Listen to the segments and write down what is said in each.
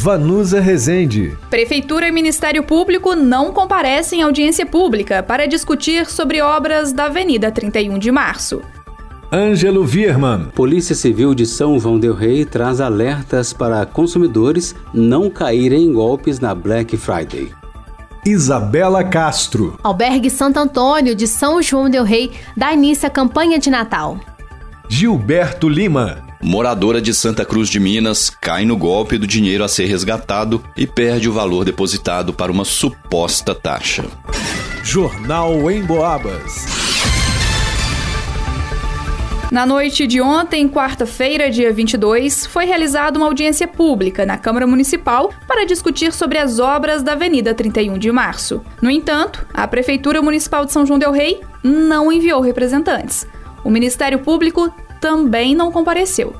Vanusa Rezende. Prefeitura e Ministério Público não comparecem à audiência pública para discutir sobre obras da Avenida 31 de Março. Ângelo Virman. Polícia Civil de São João del Rei traz alertas para consumidores não caírem em golpes na Black Friday. Isabela Castro. Albergue Santo Antônio de São João del Rei dá início à campanha de Natal. Gilberto Lima. Moradora de Santa Cruz de Minas cai no golpe do dinheiro a ser resgatado e perde o valor depositado para uma suposta taxa. Jornal em Boabas. Na noite de ontem, quarta-feira, dia 22, foi realizada uma audiência pública na Câmara Municipal para discutir sobre as obras da Avenida 31 de Março. No entanto, a Prefeitura Municipal de São João Del Rei não enviou representantes. O Ministério Público também não compareceu.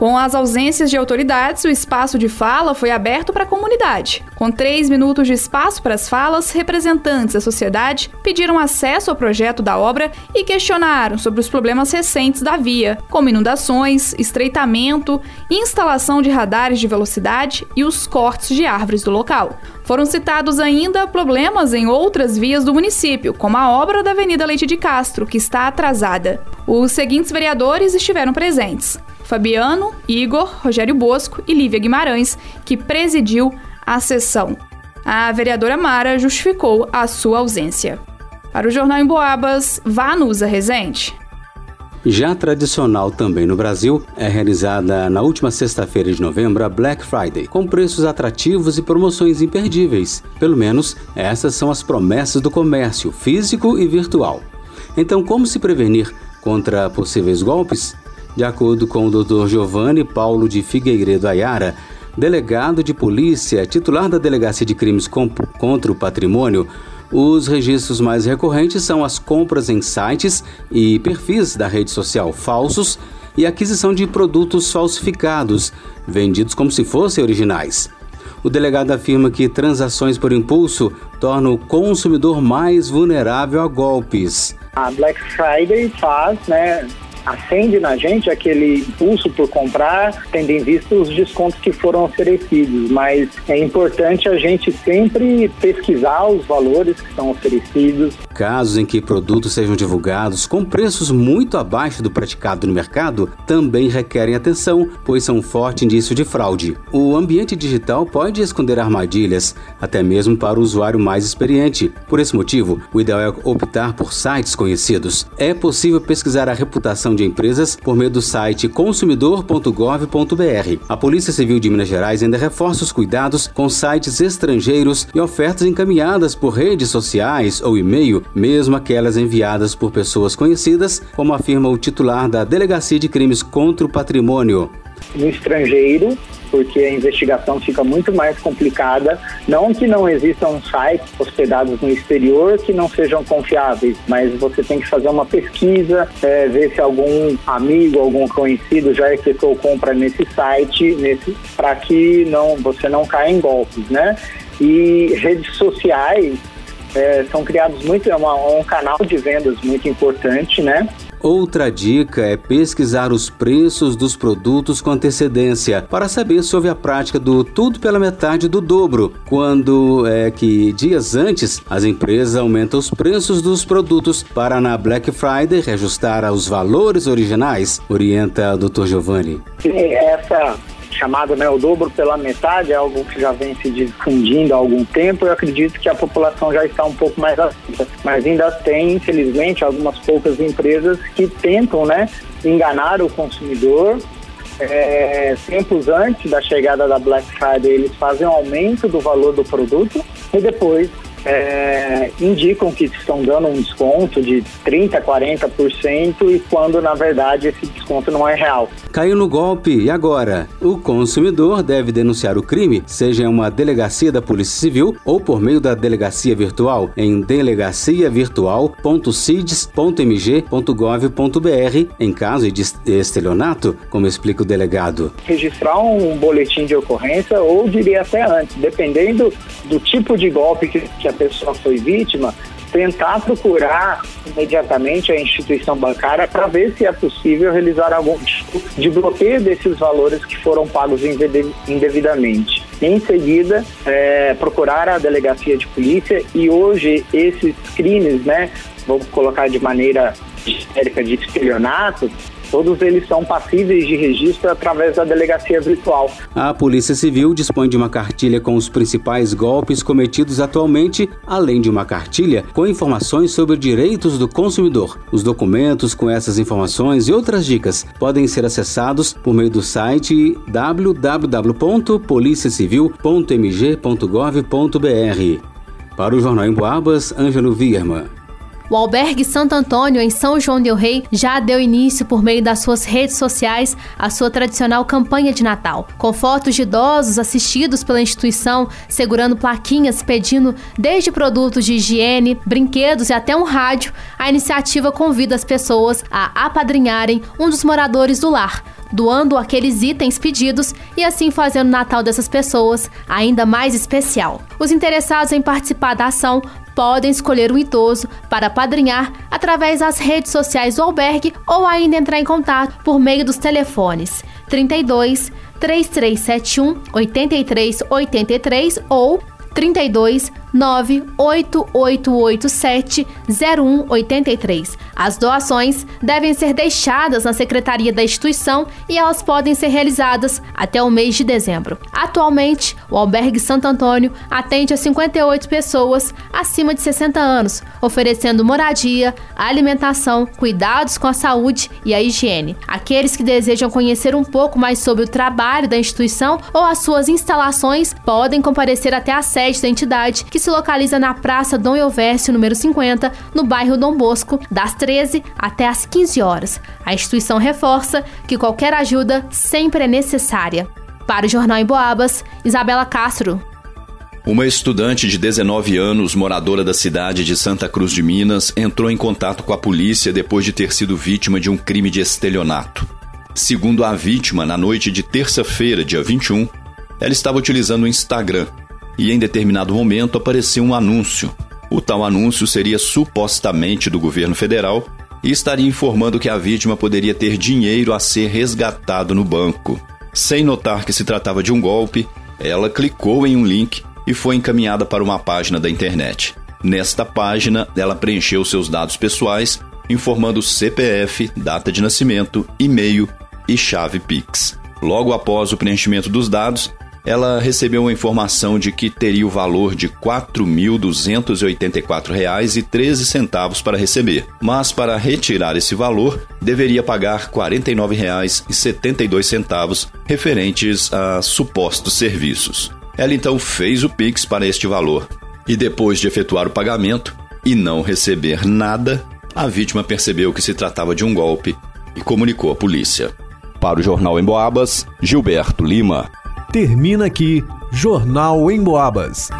Com as ausências de autoridades, o espaço de fala foi aberto para a comunidade. Com três minutos de espaço para as falas, representantes da sociedade pediram acesso ao projeto da obra e questionaram sobre os problemas recentes da via, como inundações, estreitamento, instalação de radares de velocidade e os cortes de árvores do local. Foram citados ainda problemas em outras vias do município, como a obra da Avenida Leite de Castro, que está atrasada. Os seguintes vereadores estiveram presentes: Fabiano, Igor, Rogério Bosco e Lívia Guimarães, que presidiu a sessão. A vereadora Mara justificou a sua ausência. Para o Jornal em Boabas, Vanusa Rezende. Já tradicional também no Brasil, é realizada na última sexta-feira de novembro a Black Friday, com preços atrativos e promoções imperdíveis. Pelo menos essas são as promessas do comércio físico e virtual. Então, como se prevenir contra possíveis golpes? De acordo com o Dr. Giovanni Paulo de Figueiredo Ayara, delegado de polícia, titular da Delegacia de Crimes contra o Patrimônio, os registros mais recorrentes são as compras em sites e perfis da rede social falsos e aquisição de produtos falsificados, vendidos como se fossem originais. O delegado afirma que transações por impulso tornam o consumidor mais vulnerável a golpes. A Black Friday faz, né, acende na gente aquele impulso por comprar, tendo em vista os descontos que foram oferecidos. Mas é importante a gente sempre pesquisar os valores que são oferecidos. Casos em que produtos sejam divulgados com preços muito abaixo do praticado no mercado também requerem atenção, pois são um forte indício de fraude. O ambiente digital pode esconder armadilhas, até mesmo para o usuário mais experiente. Por esse motivo, o ideal é optar por sites conhecidos. É possível pesquisar a reputação de empresas por meio do site consumidor.gov.br. A Polícia Civil de Minas Gerais ainda reforça os cuidados com sites estrangeiros e ofertas encaminhadas por redes sociais ou e-mail, mesmo aquelas enviadas por pessoas conhecidas, como afirma o titular da Delegacia de Crimes contra o Patrimônio. No estrangeiro, porque a investigação fica muito mais complicada. Não que não existam sites hospedados no exterior que não sejam confiáveis, mas você tem que fazer uma pesquisa, é, ver se algum amigo, algum conhecido já efetuou compra nesse site, nesse, para que não você não caia em golpes, né? E redes sociais é, são criados muito, é uma, um canal de vendas muito importante, né? Outra dica é pesquisar os preços dos produtos com antecedência para saber sobre a prática do tudo pela metade do dobro, quando é que dias antes as empresas aumentam os preços dos produtos para na Black Friday reajustar aos valores originais, orienta o Dr. Giovanni. Essa chamado né, o dobro pela metade, é algo que já vem se difundindo há algum tempo. Eu acredito que a população já está um pouco mais atenta, mas ainda tem, infelizmente, algumas poucas empresas que tentam né, enganar o consumidor. É, tempos antes da chegada da Black Friday, eles fazem um aumento do valor do produto e depois é, indicam que estão dando um desconto de 30%, 40% e quando na verdade esse desconto não é real. Caiu no golpe e agora? O consumidor deve denunciar o crime, seja em uma delegacia da Polícia Civil ou por meio da delegacia virtual em delegaciavirtual.cides.mg.gov.br em caso de estelionato, como explica o delegado. Registrar um boletim de ocorrência ou diria até antes, dependendo do tipo de golpe que, a pessoa foi vítima, tentar procurar imediatamente a instituição bancária para ver se é possível realizar algum tipo de bloqueio desses valores que foram pagos indevidamente. Em seguida, é, procurar a delegacia de polícia e hoje esses crimes, né, vamos colocar de maneira genérica de estelionato, Todos eles são passíveis de registro através da delegacia virtual. A Polícia Civil dispõe de uma cartilha com os principais golpes cometidos atualmente, além de uma cartilha com informações sobre direitos do consumidor. Os documentos com essas informações e outras dicas podem ser acessados por meio do site www.policiacivil.mg.gov.br. Para o Jornal em Boabas, Ângelo Vierma. O Albergue Santo Antônio, em São João del Rei, já deu início por meio das suas redes sociais à sua tradicional campanha de Natal, com fotos de idosos assistidos pela instituição, segurando plaquinhas pedindo desde produtos de higiene, brinquedos e até um rádio. A iniciativa convida as pessoas a apadrinharem um dos moradores do lar doando aqueles itens pedidos e assim fazendo o Natal dessas pessoas ainda mais especial. Os interessados em participar da ação podem escolher um idoso para padrinhar através das redes sociais do albergue ou ainda entrar em contato por meio dos telefones 32 3371 8383 ou 32 98887 0183. As doações devem ser deixadas na secretaria da instituição e elas podem ser realizadas até o mês de dezembro. Atualmente, o Albergue Santo Antônio atende a 58 pessoas acima de 60 anos, oferecendo moradia, alimentação, cuidados com a saúde e a higiene. Aqueles que desejam conhecer um pouco mais sobre o trabalho da instituição ou as suas instalações podem comparecer até a sede da entidade, que se localiza na Praça Dom Elvésio, número 50, no bairro Dom Bosco, das 13 até as 15 horas. A instituição reforça que qualquer ajuda sempre é necessária. Para o Jornal em Boabas, Isabela Castro. Uma estudante de 19 anos, moradora da cidade de Santa Cruz de Minas, entrou em contato com a polícia depois de ter sido vítima de um crime de estelionato. Segundo a vítima, na noite de terça-feira, dia 21, ela estava utilizando o Instagram e em determinado momento apareceu um anúncio. O tal anúncio seria supostamente do governo federal e estaria informando que a vítima poderia ter dinheiro a ser resgatado no banco. Sem notar que se tratava de um golpe, ela clicou em um link e foi encaminhada para uma página da internet. Nesta página, ela preencheu seus dados pessoais, informando CPF, data de nascimento, e-mail e chave Pix. Logo após o preenchimento dos dados, ela recebeu a informação de que teria o valor de R$ 4.284,13 para receber, mas para retirar esse valor deveria pagar R$ 49,72 referentes a supostos serviços. Ela então fez o Pix para este valor e depois de efetuar o pagamento e não receber nada, a vítima percebeu que se tratava de um golpe e comunicou à polícia. Para o Jornal em Boabas, Gilberto Lima. Termina aqui Jornal em Boabas.